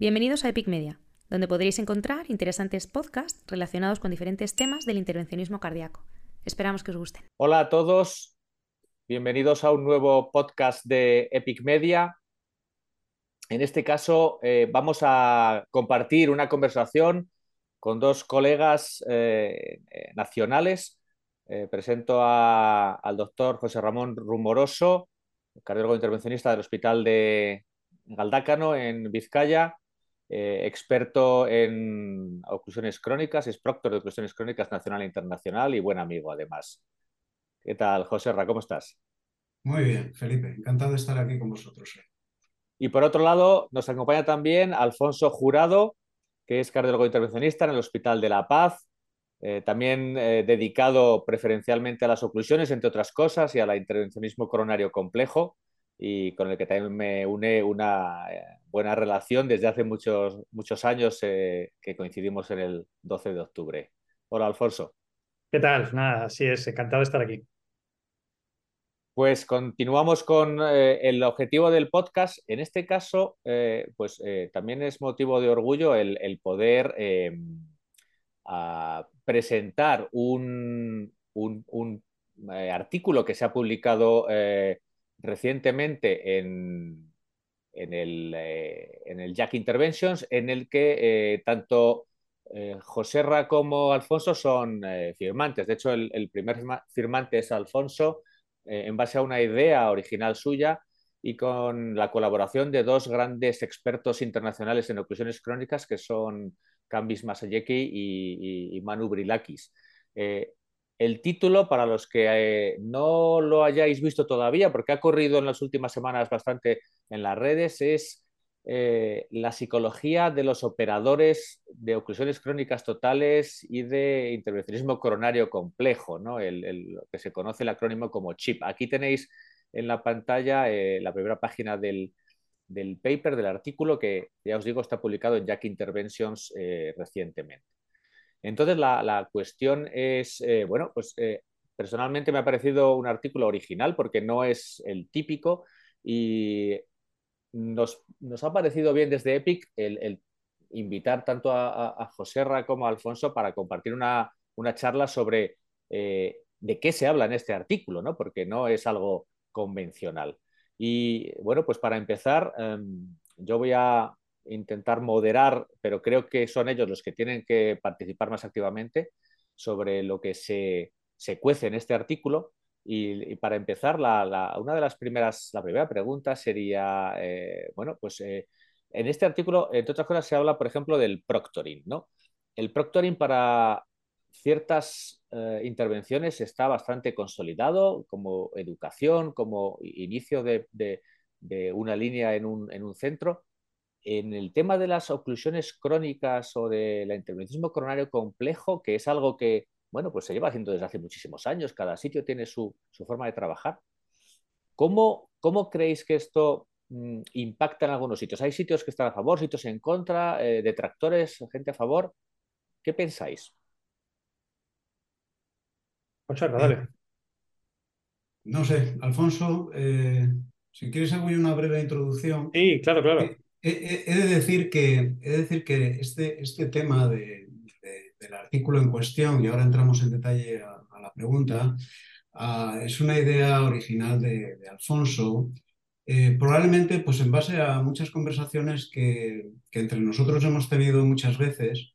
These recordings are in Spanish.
Bienvenidos a Epic Media, donde podréis encontrar interesantes podcasts relacionados con diferentes temas del intervencionismo cardíaco. Esperamos que os gusten. Hola a todos, bienvenidos a un nuevo podcast de Epic Media. En este caso eh, vamos a compartir una conversación con dos colegas eh, eh, nacionales. presento al doctor José Ramón Rumoroso, cardiólogo intervencionista del Hospital de Galdácano en Vizcaya, experto en oclusiones crónicas, es proctor de oclusiones crónicas nacional e internacional y buen amigo además. ¿Qué tal, José Ra? ¿Cómo estás? Muy bien, Felipe. Encantado de estar aquí con vosotros. Y por otro lado, nos acompaña también Alfonso Jurado, que es cardiólogo intervencionista en el Hospital de La Paz, eh, también eh, dedicado preferencialmente a las oclusiones, entre otras cosas, y al intervencionismo coronario complejo, y con el que también me une una eh, buena relación desde hace muchos, muchos años que coincidimos en el 12 de octubre. Hola, Alfonso. ¿Qué tal? Nada, así es, encantado de estar aquí. Pues continuamos con eh, el objetivo del podcast. En este caso, eh, pues eh, también es motivo de orgullo el, poder presentar un, artículo que se ha publicado recientemente en, el, en el Jack Interventions, en el que tanto José Ra como Alfonso son firmantes. De hecho, el primer firmante es Alfonso eh, en base a una idea original suya y con la colaboración de dos grandes expertos internacionales en oclusiones crónicas que son Cambis Masayeki y, Manu Brilakis. Eh, el título, para los que eh, no lo hayáis visto todavía, porque ha corrido en las últimas semanas bastante en las redes, es La psicología de los operadores de oclusiones crónicas totales y de intervencionismo coronario complejo, ¿no? el, lo que se conoce el acrónimo como CHIP. Aquí tenéis en la pantalla eh, la primera página del, paper, del artículo, que ya os digo está publicado en Jack Interventions eh, recientemente. Entonces, la, cuestión es, eh, bueno, pues personalmente me ha parecido un artículo original porque no es el típico y nos, ha parecido bien desde Epic el invitar tanto a, José Ra como a Alfonso para compartir una, charla sobre eh, de qué se habla en este artículo, ¿no? porque no es algo convencional. Y bueno, pues para empezar, em, yo voy a intentar moderar, pero creo que son ellos los que tienen que participar más activamente sobre lo que se, cuece en este artículo. Y, para empezar, una de las primeras, la primera pregunta sería, eh, bueno, pues eh, en este artículo, entre otras cosas, se habla, por ejemplo, del proctoring. ¿no? El proctoring para ciertas eh, intervenciones está bastante consolidado como educación, como inicio de, una línea en un, centro. En el tema de las oclusiones crónicas o del intervencionismo coronario complejo, que es algo que bueno, pues se lleva haciendo desde hace muchísimos años, cada sitio tiene su, forma de trabajar. ¿Cómo, ¿Cómo creéis que esto Mm, impacta en algunos sitios. Hay sitios que están a favor, sitios en contra, eh, detractores, gente a favor. ¿Qué pensáis? dale. No sé, Alfonso, eh, si quieres hago yo una breve introducción. Sí, claro, claro. He, de, decir que, he decir que este, este tema del artículo en cuestión, y ahora entramos en detalle a, la pregunta, ah, es una idea original de Alfonso eh, probablemente, pues en base a muchas conversaciones que, entre nosotros hemos tenido muchas veces,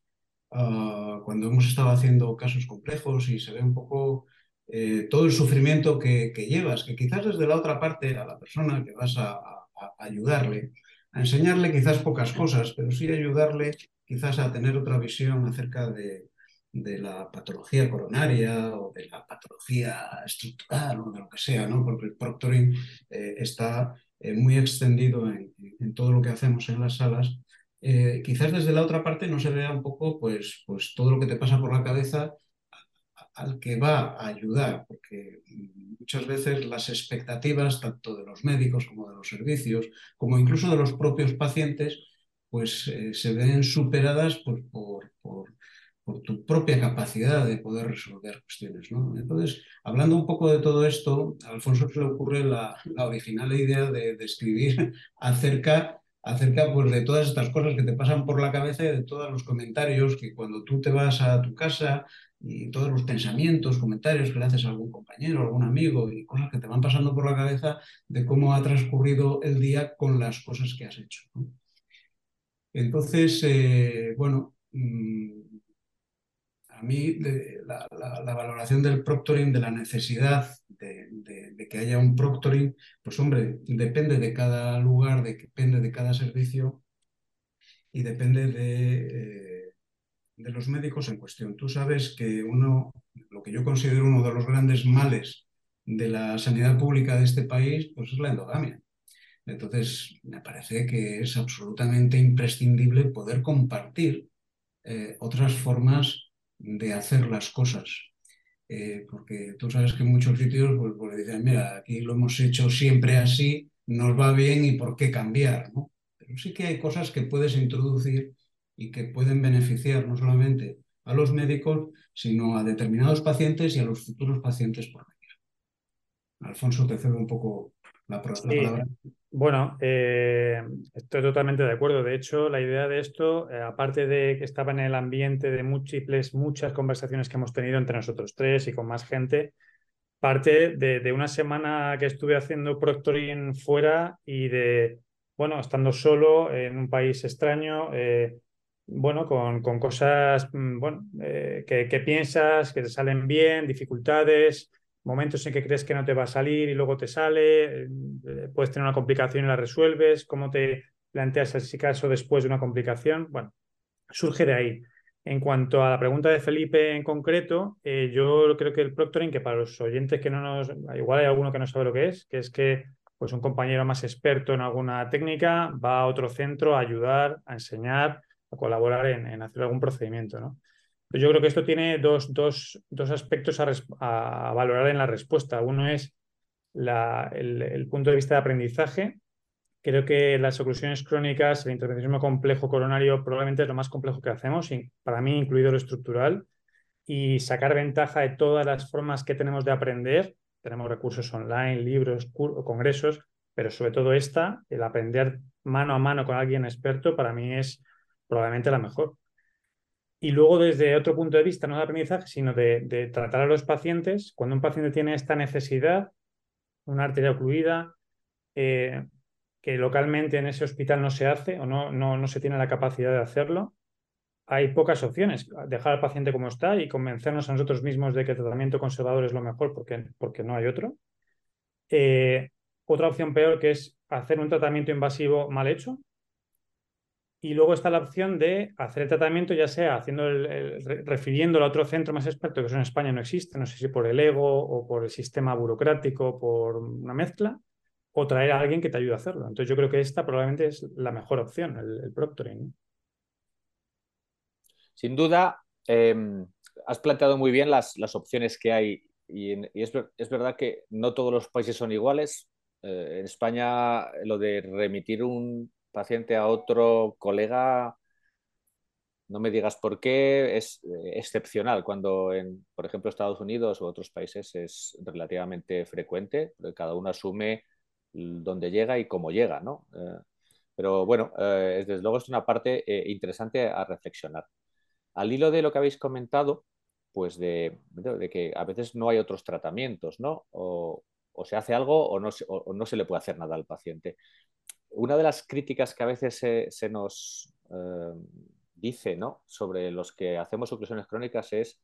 ah, cuando hemos estado haciendo casos complejos y se ve un poco eh, todo el sufrimiento que, llevas, que quizás desde la otra parte, a la persona que vas a, ayudarle, a enseñarle quizás pocas cosas, pero sí ayudarle quizás a tener otra visión acerca de, la patología coronaria o de la patología estructural o de lo que sea, ¿no? Porque el proctoring eh, está eh, muy extendido en, todo lo que hacemos en las salas, eh, quizás desde la otra parte no se vea un poco pues, pues todo lo que te pasa por la cabeza al que va a ayudar, porque muchas veces las expectativas, tanto de los médicos como de los servicios, como incluso de los propios pacientes, pues eh, se ven superadas por, por, tu propia capacidad de poder resolver cuestiones. ¿no? Entonces, hablando un poco de todo esto, a Alfonso se le ocurre la, original idea de, escribir acerca acerca pues, de todas estas cosas que te pasan por la cabeza y de todos los comentarios que cuando tú te vas a tu casa y todos los pensamientos, comentarios que le haces a algún compañero, algún amigo y cosas que te van pasando por la cabeza de cómo ha transcurrido el día con las cosas que has hecho. Entonces, eh, bueno, mm, a mí la, valoración del proctoring, de la necesidad de, que haya un proctoring, pues hombre, depende de cada lugar, depende de cada servicio y depende de, eh, de los médicos en cuestión. Tú sabes que uno, lo que yo considero uno de los grandes males de la sanidad pública de este país, pues es la endogamia. Entonces, me parece que es absolutamente imprescindible poder compartir eh, otras formas de hacer las cosas. Eh, porque tú sabes que en muchos sitios pues, pues, dicen, mira, aquí lo hemos hecho siempre así, nos va bien y por qué cambiar, ¿no? Pero sí que hay cosas que puedes introducir y que pueden beneficiar no solamente a los médicos, sino a determinados pacientes y a los futuros pacientes por venir. Alfonso, te cedo un poco la, palabra. Bueno, eh, estoy totalmente de acuerdo. De hecho, la idea de esto, eh, aparte de que estaba en el ambiente de múltiples, muchas conversaciones que hemos tenido entre nosotros tres y con más gente, parte de, una semana que estuve haciendo proctoring fuera y de, bueno, estando solo en un país extraño, eh, bueno, con, con, cosas, mm, bueno, que, que piensas, que te salen bien, dificultades momentos en que crees que no te va a salir y luego te sale, eh, puedes tener una complicación y la resuelves, cómo te planteas ese caso después de una complicación. Bueno, surge de ahí. En cuanto a la pregunta de Felipe en concreto, eh, yo creo que el proctoring, que para los oyentes que no nos, igual hay alguno que no sabe lo que es, que es que pues un compañero más experto en alguna técnica va a otro centro a ayudar, a enseñar, a colaborar en, en hacer algún procedimiento, ¿no? Yo creo que esto tiene dos, aspectos a, valorar en la respuesta. Uno es el, punto de vista de aprendizaje. Creo que las oclusiones crónicas, el intervencionismo complejo coronario probablemente es lo más complejo que hacemos, para mí incluido lo estructural, y sacar ventaja de todas las formas que tenemos de aprender. Tenemos recursos online, libros, congresos, pero sobre todo esta, el aprender mano a mano con alguien experto, para mí es probablemente la mejor. Y luego desde otro punto de vista, no de aprendizaje, sino de, tratar a los pacientes, cuando un paciente tiene esta necesidad, una arteria ocluida, eh, que localmente en ese hospital no se hace o no, no, no, se tiene la capacidad de hacerlo, hay pocas opciones. Dejar al paciente como está y convencernos a nosotros mismos de que el tratamiento conservador es lo mejor porque, porque no hay otro. Eh, otra opción peor que es hacer un tratamiento invasivo mal hecho, y luego está la opción de hacer el tratamiento, ya sea haciendo el, refiriéndolo a otro centro más experto, que eso en España no existe, no sé si por el ego o por el sistema burocrático, por una mezcla, o traer a alguien que te ayude a hacerlo. Entonces yo creo que esta probablemente es la mejor opción, el, proctoring. Sin duda, em, has planteado muy bien las, opciones que hay y, es, verdad que no todos los países son iguales. Eh, en España lo de remitir un paciente a otro colega, no me digas por qué, es eh, excepcional cuando en, por ejemplo, Estados Unidos u otros países es relativamente frecuente, porque cada uno asume dónde llega y cómo llega, ¿no? Eh, pero bueno, eh, desde luego es una parte interesante a reflexionar. Al hilo de lo que habéis comentado, pues de, que a veces no hay otros tratamientos, ¿no? O, se hace algo o no, o no, se le puede hacer nada al paciente una de las críticas que a veces se, nos eh, dice ¿no? sobre los que hacemos oclusiones crónicas es,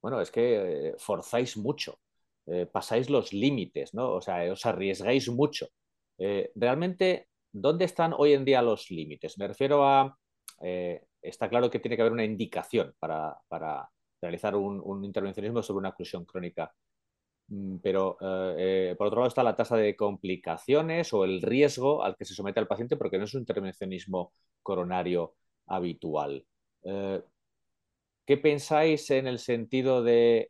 bueno, es que eh, forzáis mucho, eh, pasáis los límites, ¿no? O sea, os arriesgáis mucho. realmente, ¿dónde están hoy en día los límites? Me refiero a, está claro que tiene que haber una indicación para, realizar un, un, intervencionismo sobre una oclusión crónica. Mm, pero eh, eh, por otro lado está la tasa de complicaciones o el riesgo al que se somete al paciente porque no es un intervencionismo coronario habitual. Eh, ¿Qué pensáis en el sentido de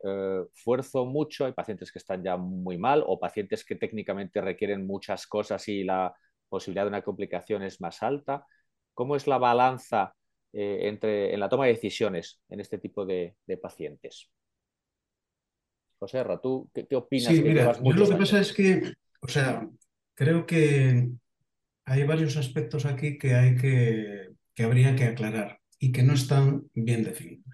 fuerzo mucho? Hay pacientes que están ya muy mal o pacientes que técnicamente requieren muchas cosas y la posibilidad de una complicación es más alta. ¿Cómo es la balanza entre, en la toma de decisiones en este tipo de pacientes? José ¿tú qué, opinas? Sí, mira, yo lo que pasa es que, o sea, creo que hay varios aspectos aquí que hay que, que habría que aclarar y que no están bien definidos.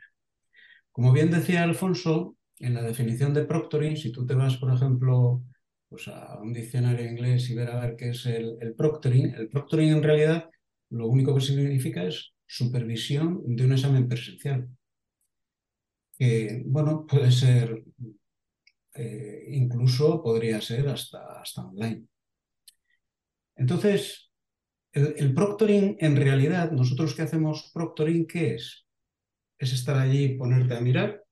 Como bien decía Alfonso, en la definición de proctoring, si tú te vas, por ejemplo, pues a un diccionario inglés y ver a ver qué es el, el proctoring, el proctoring en realidad lo único que significa es supervisión de un examen presencial. Que, bueno, puede ser, eh, incluso podría ser hasta, hasta online. Entonces, el, proctoring en realidad, nosotros que hacemos proctoring, ¿qué es? Es estar allí, ponerte a mirar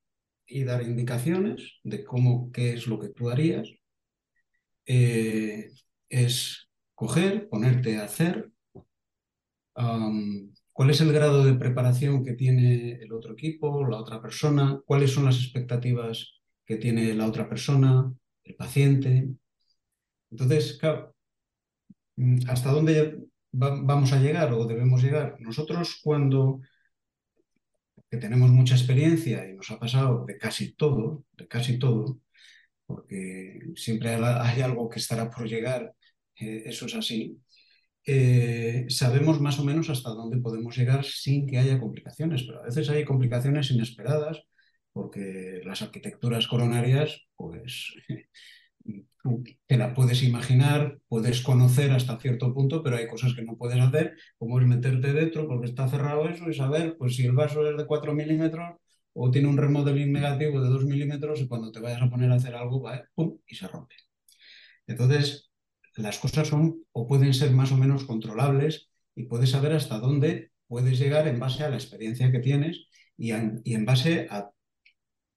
y dar indicaciones de cómo, qué es lo que tú harías. Eh, es coger, ponerte a hacer, cuál es el grado de preparación que tiene el otro equipo, la otra persona, cuáles son las expectativas que tiene la otra persona, el paciente. Entonces, claro, ¿hasta dónde vamos a llegar o debemos llegar? Nosotros cuando que tenemos mucha experiencia y nos ha pasado de casi todo, de casi todo, porque siempre hay algo que estará por llegar, eh, eso es así, eh, sabemos más o menos hasta dónde podemos llegar sin que haya complicaciones, pero a veces hay complicaciones inesperadas porque las arquitecturas coronarias, pues te la puedes imaginar, puedes conocer hasta cierto punto, pero hay cosas que no puedes hacer, como es meterte dentro porque está cerrado eso y saber pues, si el vaso es de 4 milímetros o tiene un remodeling negativo de 2 milímetros y cuando te vayas a poner a hacer algo, va, ¡pum! y se rompe. Entonces, las cosas son o pueden ser más o menos controlables y puedes saber hasta dónde puedes llegar en base a la experiencia que tienes y, y en base a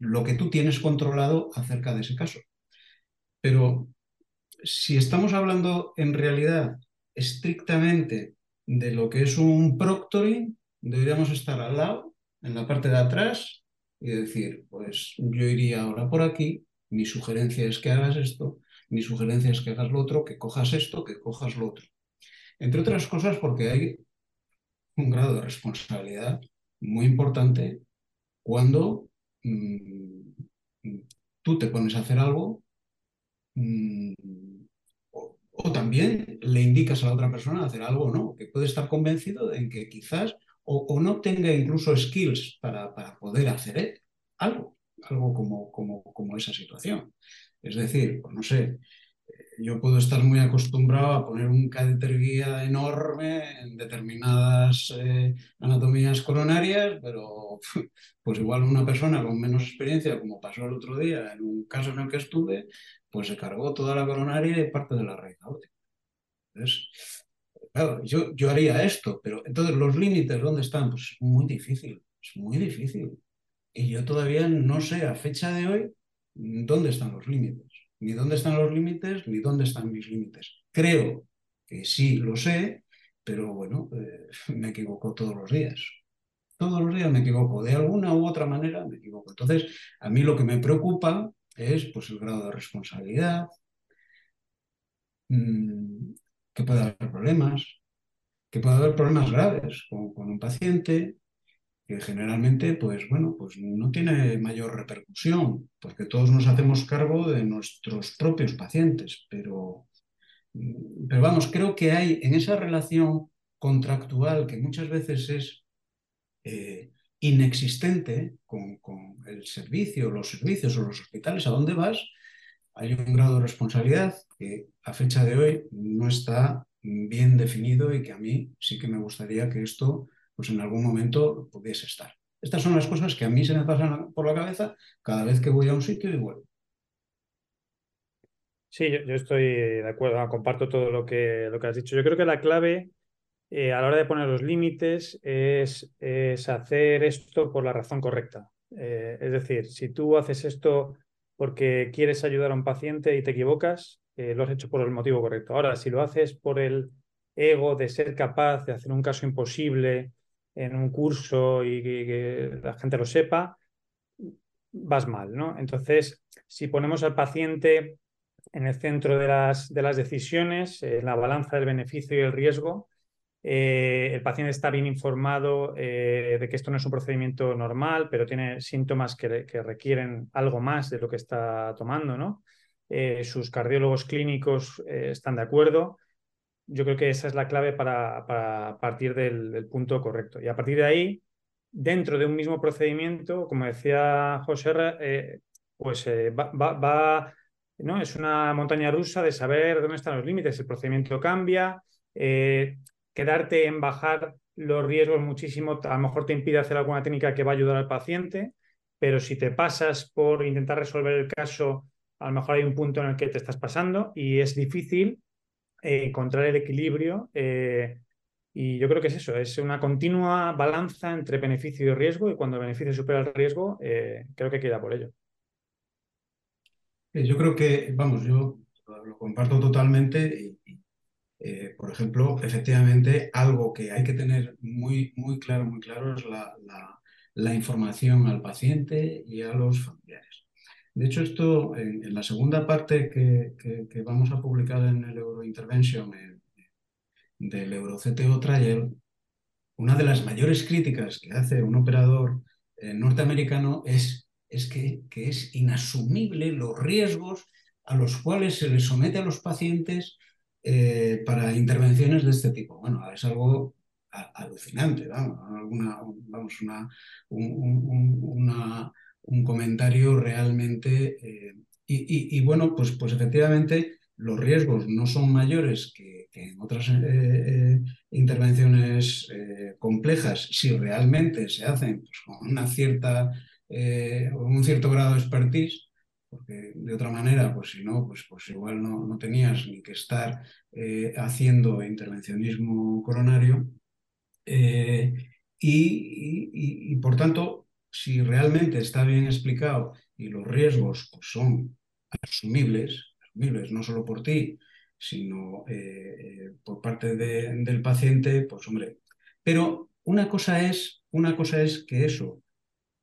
lo que tú tienes controlado acerca de ese caso. Pero si estamos hablando en realidad estrictamente de lo que es un proctoring, deberíamos estar al lado, en la parte de atrás, y decir, pues yo iría ahora por aquí, mi sugerencia es que hagas esto, mi sugerencia es que hagas lo otro, que cojas esto, que cojas lo otro. Entre otras cosas porque hay un grado de responsabilidad muy importante cuando tú te pones a hacer algo Mm, o, también le indicas a la otra persona hacer algo o no, que puede estar convencido de que quizás o, no tenga incluso skills para, para poder hacer algo, algo como, como, como esa situación. Es decir, pues no sé, yo puedo estar muy acostumbrado a poner un catéter guía enorme en determinadas eh, anatomías coronarias, pero pues igual una persona con menos experiencia, como pasó el otro día en un caso en el que estuve, pues se cargó toda la coronaria y parte de la raíz aórtica. Entonces, claro, yo, yo haría esto, pero entonces los límites, ¿dónde están? Pues es muy difícil, es muy difícil. Y yo todavía no sé a fecha de hoy dónde están los límites ni dónde están los límites, ni dónde están mis límites. Creo que sí lo sé, pero bueno, eh, me equivoco todos los días. Todos los días me equivoco, de alguna u otra manera me equivoco. Entonces, a mí lo que me preocupa es pues, el grado de responsabilidad, mmm, que puede haber problemas, que puede haber problemas graves con, con un paciente, que generalmente, pues bueno, pues no tiene mayor repercusión, porque todos nos hacemos cargo de nuestros propios pacientes, pero, mm, pero vamos, creo que hay en esa relación contractual que muchas veces es eh, inexistente con, con, el servicio, los servicios o los hospitales, a dónde vas, hay un grado de responsabilidad que a fecha de hoy no está bien definido y que a mí sí que me gustaría que esto pues en algún momento pudiese estar. Estas son las cosas que a mí se me pasan por la cabeza cada vez que voy a un sitio y vuelvo. Sí, yo, estoy de acuerdo, comparto todo lo que, lo que has dicho. Yo creo que la clave eh, a la hora de poner los límites es, es, hacer esto por la razón correcta. Eh, es decir, si tú haces esto porque quieres ayudar a un paciente y te equivocas, eh, lo has hecho por el motivo correcto. Ahora, si lo haces por el ego de ser capaz de hacer un caso imposible, en un curso y que, la gente lo sepa, vas mal, ¿no? Entonces, si ponemos al paciente en el centro de las, de las decisiones, en la balanza del beneficio y el riesgo, eh, el paciente está bien informado eh, de que esto no es un procedimiento normal, pero tiene síntomas que, que requieren algo más de lo que está tomando, ¿no? Eh, sus cardiólogos clínicos están de acuerdo yo creo que esa es la clave para, partir del, punto correcto. Y a partir de ahí, dentro de un mismo procedimiento, como decía José, eh, pues eh, va, ¿no? Es una montaña rusa de saber dónde están los límites. El procedimiento cambia, eh, quedarte en bajar los riesgos muchísimo, a lo mejor te impide hacer alguna técnica que va a ayudar al paciente, pero si te pasas por intentar resolver el caso, a lo mejor hay un punto en el que te estás pasando y es difícil eh, encontrar el equilibrio. Eh, y yo creo que es eso, es una continua balanza entre beneficio y riesgo y cuando el beneficio supera el riesgo, creo que queda por ello. Yo creo que, vamos, yo lo comparto totalmente y, eh, por ejemplo, efectivamente, algo que hay que tener muy, muy claro, muy claro es la, la, información al paciente y a los familiares. De hecho, esto en, la segunda parte que, que, vamos a publicar en el Eurointervention del EuroCTO Trial, una de las mayores críticas que hace un operador eh, norteamericano es es que, es inasumible los riesgos a los cuales se les somete a los pacientes eh, para intervenciones de este tipo. Bueno, es algo alucinante, vamos, vamos una, un, comentario realmente... Eh, y, bueno, pues, pues efectivamente los riesgos no son mayores que, en otras eh, intervenciones complejas si realmente se hacen pues, con una cierta eh, un cierto grado de expertise, porque de otra manera, pues si no, pues, pues igual no, no tenías ni que estar eh, haciendo intervencionismo coronario. Eh, y, por tanto, si realmente está bien explicado y los riesgos son asumibles, asumibles no solo por ti, sino por parte del paciente, pues hombre. Pero una cosa es, una cosa es que eso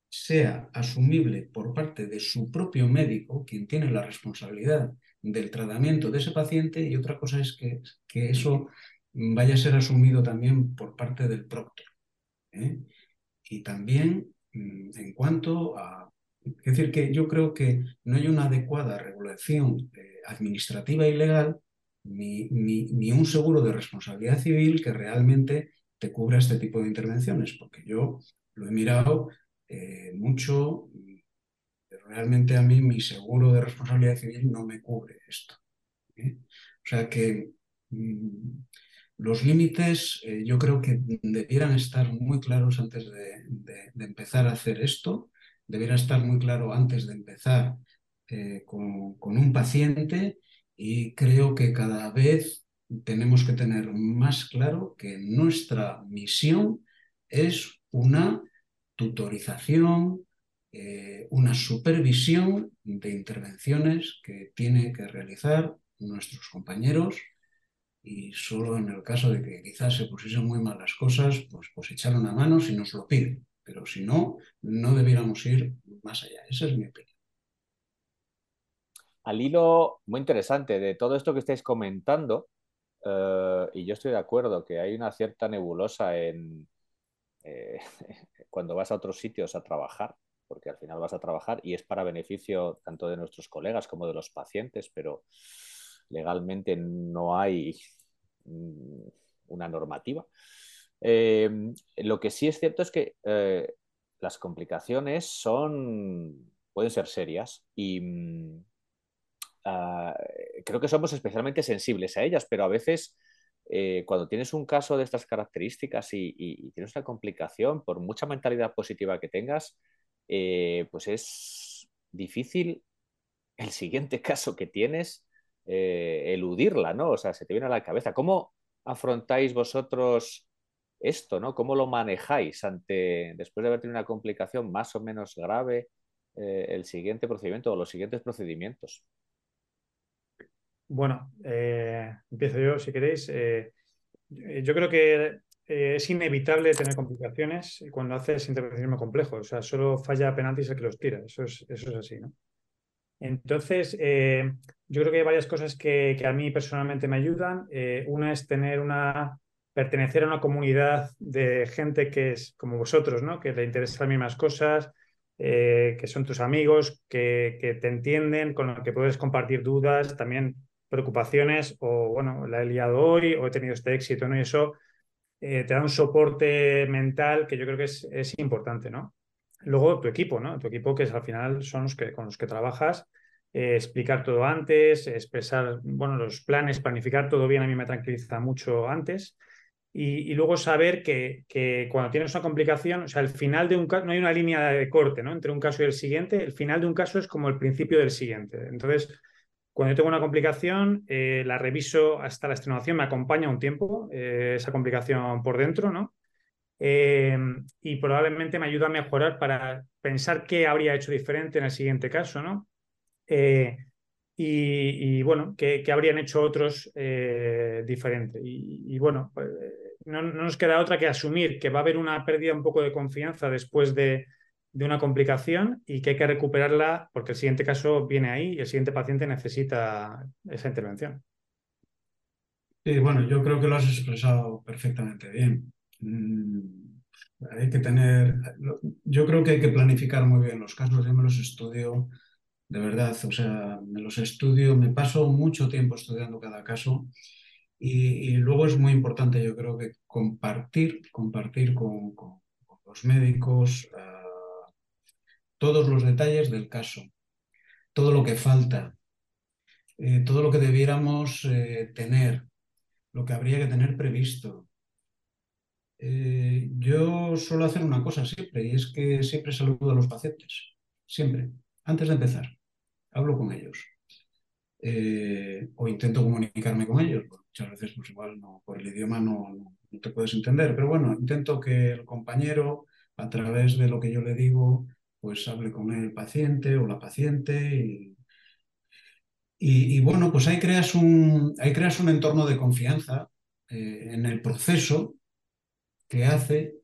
sea asumible por parte de su propio médico, quien tiene la responsabilidad del tratamiento de ese paciente, y otra cosa es que, que eso vaya a ser asumido también por parte del proctor. ¿eh? Y también en cuanto a... Es decir, que yo creo que no hay una adecuada regulación eh, administrativa y legal ni, ni, un seguro de responsabilidad civil que realmente te cubra este tipo de intervenciones, porque yo lo he mirado eh, mucho. Realmente a mí mi seguro de responsabilidad civil no me cubre esto. ¿eh? O sea que mm, los límites eh, yo creo que debieran estar muy claros antes de, empezar a hacer esto. Debiera estar muy claro antes de empezar con, con un paciente y creo que cada vez tenemos que tener más claro que nuestra misión es una tutorización, eh, una supervisión de intervenciones que tiene que realizar nuestros compañeros y solo en el caso de que quizás se pusiesen muy mal las cosas, pues, pues echar una mano si nos lo piden. Pero si no, no debiéramos ir más allá. Esa es mi opinión. Al hilo muy interesante de todo esto que estáis comentando, eh, y yo estoy de acuerdo que hay una cierta nebulosa en, eh, cuando vas a otros sitios a trabajar, porque al final vas a trabajar y es para beneficio tanto de nuestros colegas como de los pacientes, pero legalmente no hay una normativa. Eh, lo que sí es cierto es que eh, las complicaciones son, pueden ser serias y mm, ah, creo que somos especialmente sensibles a ellas, pero a veces eh, cuando tienes un caso de estas características y, tienes una complicación, por mucha mentalidad positiva que tengas, pues es difícil el siguiente caso que tienes eh, eludirla, ¿no? O sea, se te viene a la cabeza. ¿Cómo afrontáis vosotros esto, ¿no? ¿Cómo lo manejáis ante, después de haber tenido una complicación más o menos grave, el siguiente procedimiento o los siguientes procedimientos? Bueno, eh, empiezo yo si queréis. Eh, yo creo que eh, es inevitable tener complicaciones cuando haces intervencionismo complejo. O sea, solo falla penaltis el que los tira. Eso es, eso es así, ¿no? Entonces, yo creo que hay varias cosas que, a mí personalmente me ayudan. una es tener una pertenecer a una comunidad de gente que es como vosotros, ¿no? Que le interesan las mismas cosas, que son tus amigos, que, que, te entienden, con los que puedes compartir dudas. También preocupaciones o, bueno, la he liado hoy o he tenido este éxito, ¿no? Y eso eh, te da un soporte mental que yo creo que es, es, importante, ¿no? Luego tu equipo, ¿no? Tu equipo que es, al final son los que, con los que trabajas, eh, explicar todo antes, expresar, bueno, los planes, planificar todo bien, a mí me tranquiliza mucho antes. Y, luego saber que, que, cuando tienes una complicación, o sea, el final de un caso, no hay una línea de corte, ¿no? Entre un caso y el siguiente, el final de un caso es como el principio del siguiente. Entonces, cuando yo tengo una complicación, eh, la reviso hasta la extenuación, me acompaña un tiempo eh, esa complicación por dentro, ¿no? Eh, y probablemente me ayuda a mejorar para pensar qué habría hecho diferente en el siguiente caso, ¿no? y, bueno, qué, habrían hecho otros eh, diferente. Y, bueno, pues, no, nos queda otra que asumir que va a haber una pérdida un poco de confianza después de, una complicación y que hay que recuperarla porque el siguiente caso viene ahí y el siguiente paciente necesita esa intervención. Sí, bueno, yo creo que lo has expresado perfectamente bien. Mm, hay que tener, yo creo que hay que planificar muy bien los casos, yo me los estudio de verdad, o sea, me los estudio, me paso mucho tiempo estudiando cada caso y, luego es muy importante, yo creo que compartir, compartir con, los médicos ah, todos los detalles del caso, todo lo que falta, eh, todo lo que debiéramos eh, tener, lo que habría que tener previsto. Eh, yo suelo hacer una cosa siempre y es que siempre saludo a los pacientes, siempre, antes de empezar hablo con ellos. Eh, o intento comunicarme con ellos. muchas veces, pues igual, no, por el idioma no, te puedes entender, pero bueno, intento que el compañero, a través de lo que yo le digo, pues hable con el paciente o la paciente y, bueno, pues ahí creas un, ahí creas un entorno de confianza eh, en el proceso que hace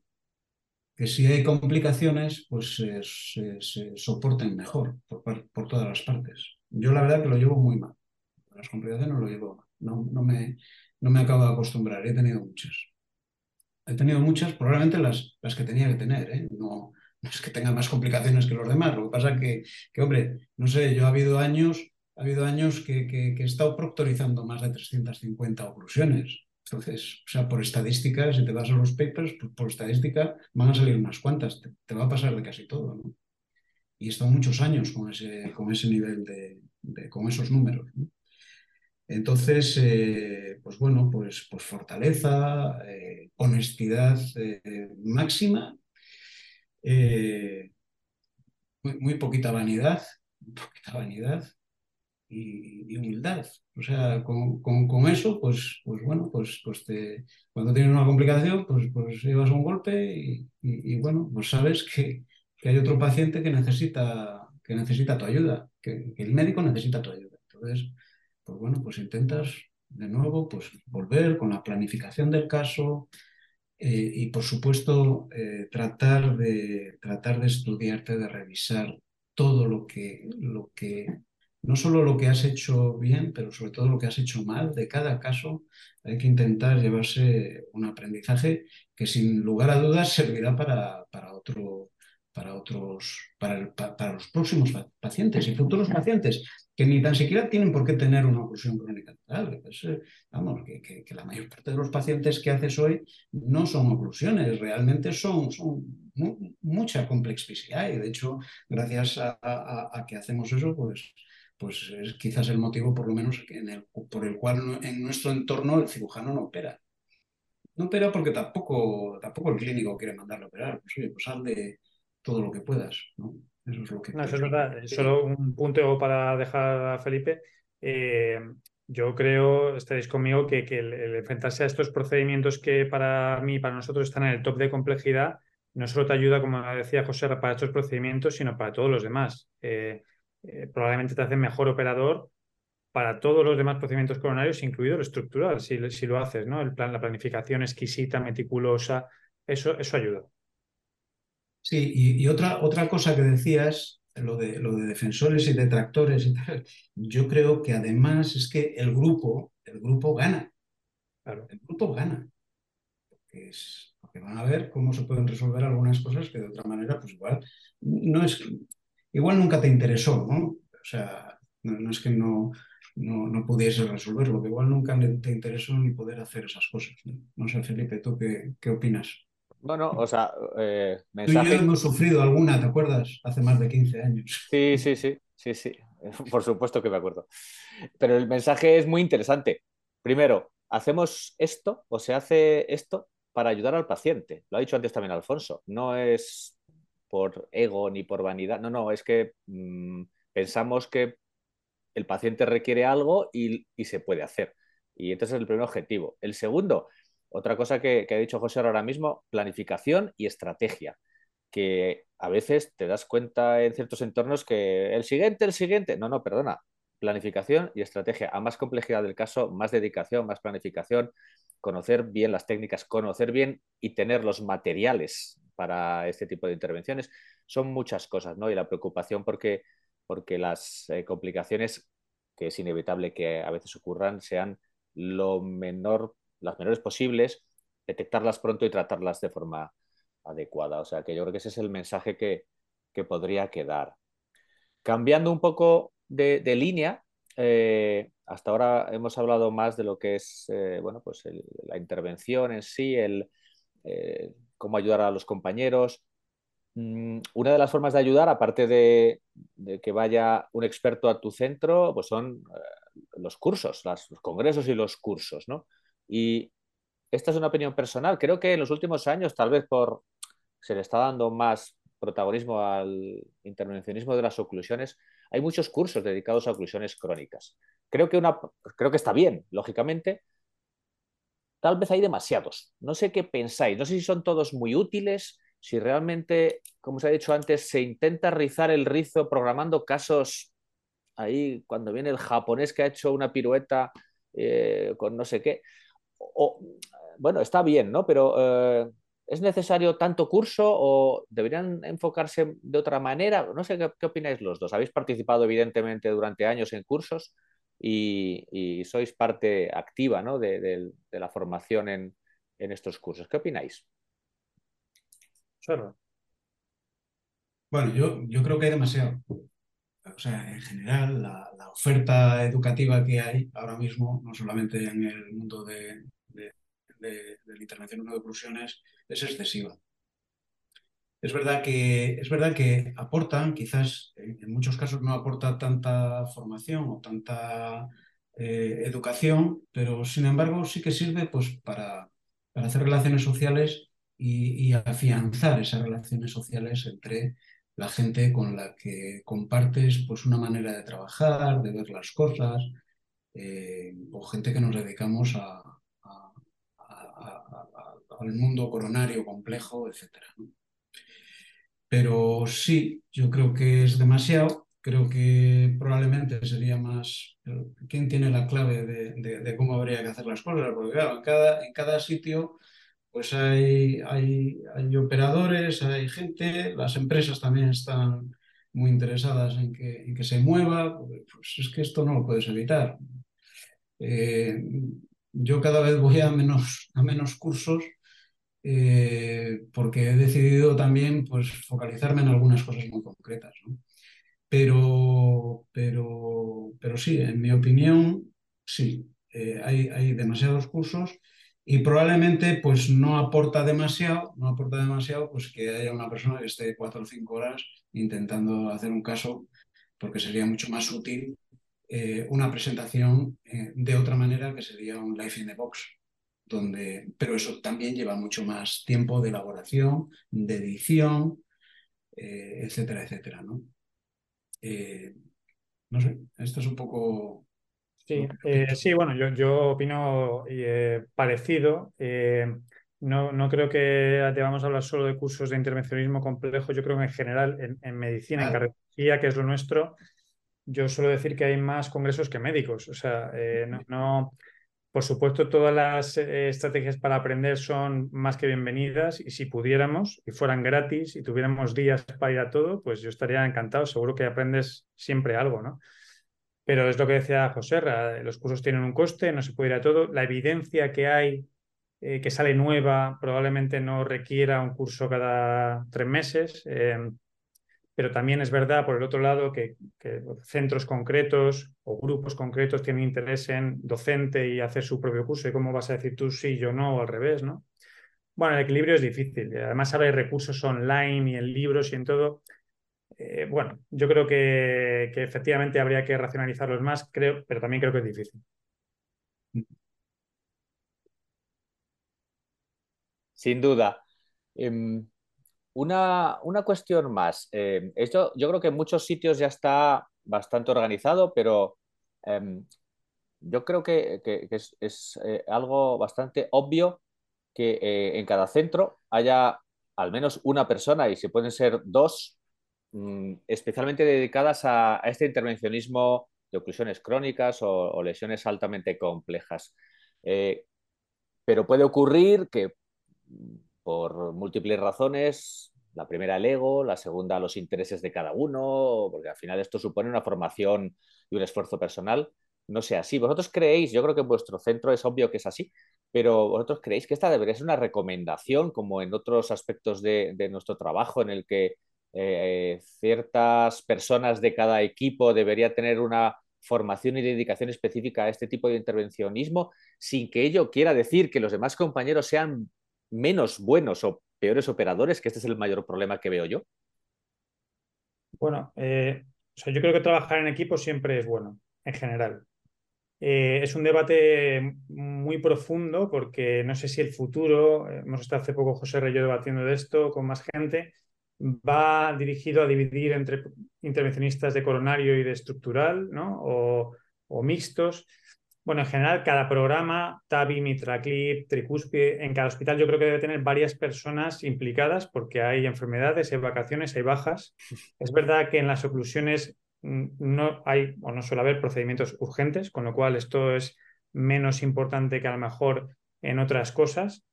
que si hay complicaciones, pues se, soporten mejor por, todas las partes. Yo la verdad que lo llevo muy mal. Las complicaciones lo llevo mal. No, no, me, no me acabo de acostumbrar. He tenido muchas. He tenido muchas, probablemente las, las que tenía que tener. ¿eh? No, es que tenga más complicaciones que los demás. Lo que pasa que, que hombre, no sé, yo ha habido años, ha habido años que, que, que he estado proctorizando más de 350 oclusiones entonces, o sea, por estadística, si te vas a los papers, pues por estadística van a salir unas cuantas, te, va a pasar de casi todo, ¿no? Y he estado muchos años con ese, con ese nivel de, con esos números. Entonces, eh, pues bueno, pues, pues fortaleza, eh, honestidad eh, máxima, muy, muy, poquita vanidad, poquita vanidad, y, humildad. O sea, con, con, eso, pues, pues bueno, pues, pues te, cuando tienes una complicación, pues, pues llevas un golpe y, y, bueno, pues sabes que, que, hay otro paciente que necesita, que necesita tu ayuda, que, el médico necesita tu ayuda. Entonces, pues bueno, pues intentas de nuevo pues volver con la planificación del caso, eh, y por supuesto eh, tratar, de, tratar de estudiarte, de revisar todo lo que, lo que no solo lo que has hecho bien, pero sobre todo lo que has hecho mal. De cada caso hay que intentar llevarse un aprendizaje que sin lugar a dudas servirá para, para, otro, para, otros, para, para los próximos pacientes y futuros pacientes que ni tan siquiera tienen por qué tener una oclusión crónica pues, vamos, que, que, la mayor parte de los pacientes que haces hoy no son oclusiones, realmente son, son mucha complexidad. Y de hecho, gracias a, a que hacemos eso, pues pues es quizás el motivo, por lo menos, en el, por el cual en nuestro entorno el cirujano no opera. No opera porque tampoco, tampoco el clínico quiere mandarlo a operar. Pues pues haz de todo lo que puedas, ¿no? Eso es lo que... No, eso es verdad. Solo un punto para dejar a Felipe. Eh, yo creo, estaréis conmigo, que, que el, enfrentarse a estos procedimientos que para mí, para nosotros están en el top de complejidad, no solo te ayuda, como decía José, para estos procedimientos, sino para todos los demás. Eh, eh, probablemente te hace mejor operador para todos los demás procedimientos coronarios, incluido el estructural, si, si lo haces, ¿no? El plan, la planificación exquisita, meticulosa, eso, eso ayuda. Sí, y, otra, otra cosa que decías, lo de, lo de defensores y detractores y tal, yo creo que además es que el grupo, el grupo gana. Claro. El grupo gana. Porque, es, porque van a ver cómo se pueden resolver algunas cosas que de otra manera, pues igual, no es, igual nunca te interesó, ¿no? O sea, no, es que no, no, no pudiese resolverlo, que igual nunca te interesó ni poder hacer esas cosas. No, sé, Felipe, ¿tú qué, qué opinas? Bueno, o sea, eh, mensaje... Tú y yo hemos sufrido alguna, ¿te acuerdas? Hace más de 15 años. Sí, sí, sí, sí, sí, por supuesto que me acuerdo. Pero el mensaje es muy interesante. Primero, hacemos esto o se hace esto para ayudar al paciente. Lo ha dicho antes también Alfonso. No es por ego ni por vanidad. No, no, es que mm, pensamos que el paciente requiere algo y, se puede hacer. Y entonces es el primer objetivo. El segundo, otra cosa que, ha dicho José ahora mismo, planificación y estrategia. Que a veces te das cuenta en ciertos entornos que el siguiente, el siguiente. No, no, perdona. Planificación y estrategia. A más complejidad del caso, más dedicación, más planificación, conocer bien las técnicas, conocer bien y tener los materiales para este tipo de intervenciones. Son muchas cosas, ¿no? Y la preocupación porque, porque las eh, complicaciones, que es inevitable que a veces ocurran, sean lo menor, las menores posibles, detectarlas pronto y tratarlas de forma adecuada. O sea que yo creo que ese es el mensaje que, podría quedar. Cambiando un poco de, línea, eh, hasta ahora hemos hablado más de lo que es eh, bueno, pues la intervención en sí, el, cómo ayudar a los compañeros. Mm, una de las formas de ayudar, aparte de, que vaya un experto a tu centro, pues son eh, los cursos, los congresos y los cursos, ¿no? Y esta es una opinión personal. Creo que en los últimos años, tal vez por se le está dando más protagonismo al intervencionismo de las oclusiones, hay muchos cursos dedicados a oclusiones crónicas. Creo que, una, creo que está bien, lógicamente, tal vez hay demasiados. No sé qué pensáis, no sé si son todos muy útiles, si realmente, como os he dicho antes, se intenta rizar el rizo programando casos ahí cuando viene el japonés que ha hecho una pirueta eh, con no sé qué. Bueno, está bien, ¿no? Pero eh, ¿es necesario tanto curso o deberían enfocarse de otra manera? No sé qué opináis los dos. Habéis participado evidentemente durante años en cursos y, sois parte activa de, la formación en, estos cursos. ¿Qué opináis? Bueno, yo, yo creo que hay demasiado. O sea, en general, la, oferta educativa que hay ahora mismo, no solamente en el mundo de, de, de la intervención de oclusiones, es excesiva. Es verdad que, es verdad que aportan, quizás en muchos casos no aporta tanta formación o tanta eh, educación, pero sin embargo sí que sirve pues, para, para hacer relaciones sociales y, afianzar esas relaciones sociales entre la gente con la que compartes pues, una manera de trabajar, de ver las cosas, eh, o gente que nos dedicamos a, al mundo coronario complejo, etc. Pero sí, yo creo que es demasiado. Creo que probablemente sería más quién tiene la clave de, cómo habría que hacer las cosas, porque claro, en cada, en cada sitio pues hay, hay, hay, operadores, hay gente, las empresas también están muy interesadas en que, en que se mueva, pues es que esto no lo puedes evitar. Eh, yo cada vez voy a menos, a menos cursos eh, porque he decidido también pues, focalizarme en algunas cosas muy concretas. Pero, pero, pero sí, en mi opinión, sí, eh, hay, hay, demasiados cursos y probablemente pues, no aporta demasiado, no aporta demasiado pues, que haya una persona que esté cuatro o cinco horas intentando hacer un caso, porque sería mucho más útil eh, una presentación de otra manera que sería un live in the box donde, pero eso también lleva mucho más tiempo de elaboración, de edición, eh, etcétera, etcétera, ¿no? Eh, no sé, esto es un poco... Sí, eh, sí bueno, yo, yo opino parecido. No, no, creo que debamos hablar solo de cursos de intervencionismo complejo. Yo creo que en general, en, medicina, en cardiología, que es lo nuestro, yo suelo decir que hay más congresos que médicos. O sea, no, por supuesto, todas las eh, estrategias para aprender son más que bienvenidas y si pudiéramos y fueran gratis y tuviéramos días para ir a todo, pues yo estaría encantado. Seguro que aprendes siempre algo, ¿no? Pero es lo que decía José, los cursos tienen un coste, no se puede ir a todo. La evidencia que hay, eh, que sale nueva, probablemente no requiera un curso cada tres meses. Eh, pero también es verdad, por el otro lado, que, centros concretos o grupos concretos tienen interés en docente y hacer su propio curso. ¿Y cómo vas a decir tú sí, yo no, o al revés, no? Bueno, el equilibrio es difícil. Además, ahora hay recursos online y en libros y en todo. Eh, bueno, yo creo que, efectivamente habría que racionalizarlos más, creo, pero también creo que es difícil. Sin duda. Em, una, una, cuestión más. Em, esto yo creo que en muchos sitios ya está bastante organizado, pero em, yo creo que, es, eh, algo bastante obvio que eh, en cada centro haya al menos una persona, y si pueden ser dos, mm, especialmente dedicadas a, este intervencionismo de oclusiones crónicas o, lesiones altamente complejas. Eh, pero puede ocurrir que por múltiples razones. La primera, el ego, la segunda, los intereses de cada uno, porque al final esto supone una formación y un esfuerzo personal. No sea así. Vosotros creéis, yo creo que en vuestro centro es obvio que es así, pero vosotros creéis que esta debería ser una recomendación, como en otros aspectos de, nuestro trabajo, en el que eh, ciertas personas de cada equipo debería tener una formación y dedicación específica a este tipo de intervencionismo, sin que ello quiera decir que los demás compañeros sean menos buenos o peores operadores, que este es el mayor problema que veo yo? Bueno, eh, yo creo que trabajar en equipo siempre es bueno, en general. Eh, es un debate muy profundo porque no sé si el futuro, hemos estado hace poco José Reyes debatiendo de esto con más gente, va dirigido a dividir entre intervencionistas de coronario y de estructural, ¿no? O, o mixtos. Bueno, en general, cada programa, TAVI, Mitraclip, Tricuspide, en cada hospital yo creo que debe tener varias personas implicadas porque hay enfermedades, hay vacaciones, hay bajas. Es verdad que en las oclusiones no hay o no suele haber procedimientos urgentes, con lo cual esto es menos importante que a lo mejor en otras cosas,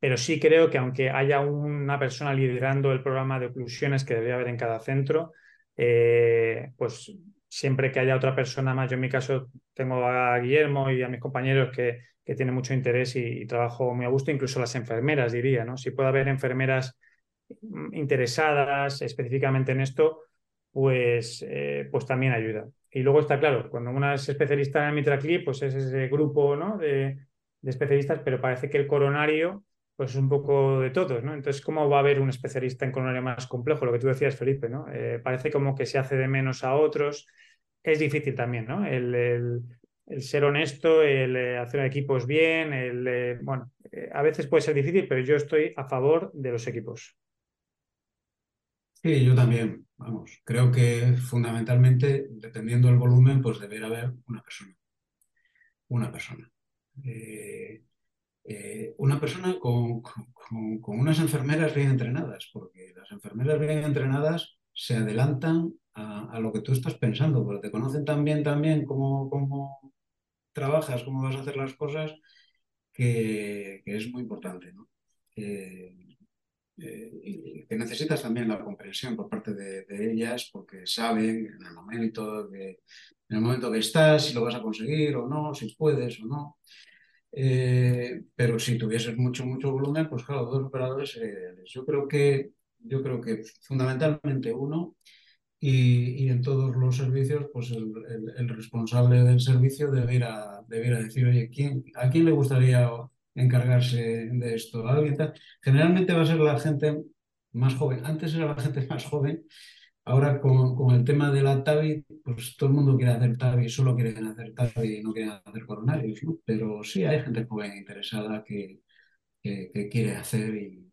pero sí creo que aunque haya una persona liderando el programa de oclusiones que debería haber en cada centro, eh, pues siempre que haya otra persona más, yo en mi caso tengo a Guillermo y a mis compañeros que, que tienen mucho interés y, trabajo muy a gusto, incluso las enfermeras diría, ¿no? Si puede haber enfermeras interesadas específicamente en esto, pues, eh, pues también ayuda. Y luego está claro, cuando una es especialista en mitraclip, pues es ese grupo ¿no? de, de especialistas, pero parece que el coronario pues es un poco de todos, ¿no? Entonces, ¿cómo va a haber un especialista en coronario más complejo? Lo que tú decías, Felipe, ¿no? Eh, parece como que se hace de menos a otros. Es difícil también, ¿no? El, ser honesto, el eh, hacer equipos bien, el, eh, bueno, a veces puede ser difícil, pero yo estoy a favor de los equipos. Sí, yo también, vamos, creo que fundamentalmente, dependiendo del volumen, pues debería haber una persona. Una persona. Eh, una persona con, unas enfermeras bien entrenadas, porque las enfermeras bien entrenadas se adelantan a, lo que tú estás pensando, porque te conocen tan bien también cómo, cómo trabajas, cómo vas a hacer las cosas, que, es muy importante. ¿no? Eh, eh, que necesitas también la comprensión por parte de, ellas, porque saben en el momento que, en el momento que estás, si lo vas a conseguir o no, si puedes o no. Eh, pero si tuvieses mucho, mucho volumen, pues claro, dos operadores Yo creo que, yo creo que fundamentalmente uno y, en todos los servicios, pues el, responsable del servicio debiera, debiera decir, oye, ¿quién, ¿a quién le gustaría encargarse de esto? ¿Alguien Generalmente va a ser la gente más joven. Antes era la gente más joven Ahora con, el tema de la TAVI, pues todo el mundo quiere hacer TAVI, solo quieren hacer TAVI y no quieren hacer coronarios, ¿no? Pero sí hay gente joven interesada que, que, quiere hacer y,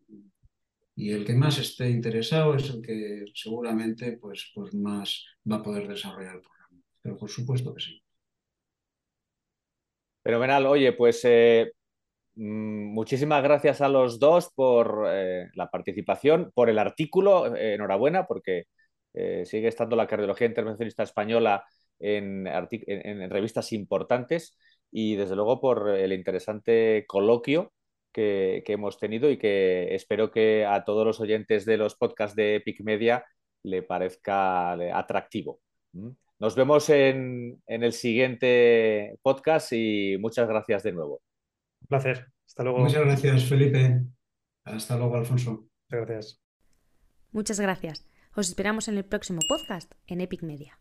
y, el que más esté interesado es el que seguramente pues, pues más va a poder desarrollar el programa. Pero por supuesto que sí. Fenomenal. Oye, pues eh, mm, muchísimas gracias a los dos por eh, la participación, por el artículo. Eh, enhorabuena, porque eh, sigue estando la cardiología intervencionista española en, revistas importantes y desde luego por el interesante coloquio que, hemos tenido y que espero que a todos los oyentes de los podcasts de Epic Media le parezca atractivo. ¿Mm? Nos vemos en, en el siguiente podcast y muchas gracias de nuevo. Un placer. Hasta luego. Muchas gracias, Felipe. Hasta luego, Alfonso. Muchas gracias. Muchas gracias. Os esperamos en el próximo podcast en Epic Media.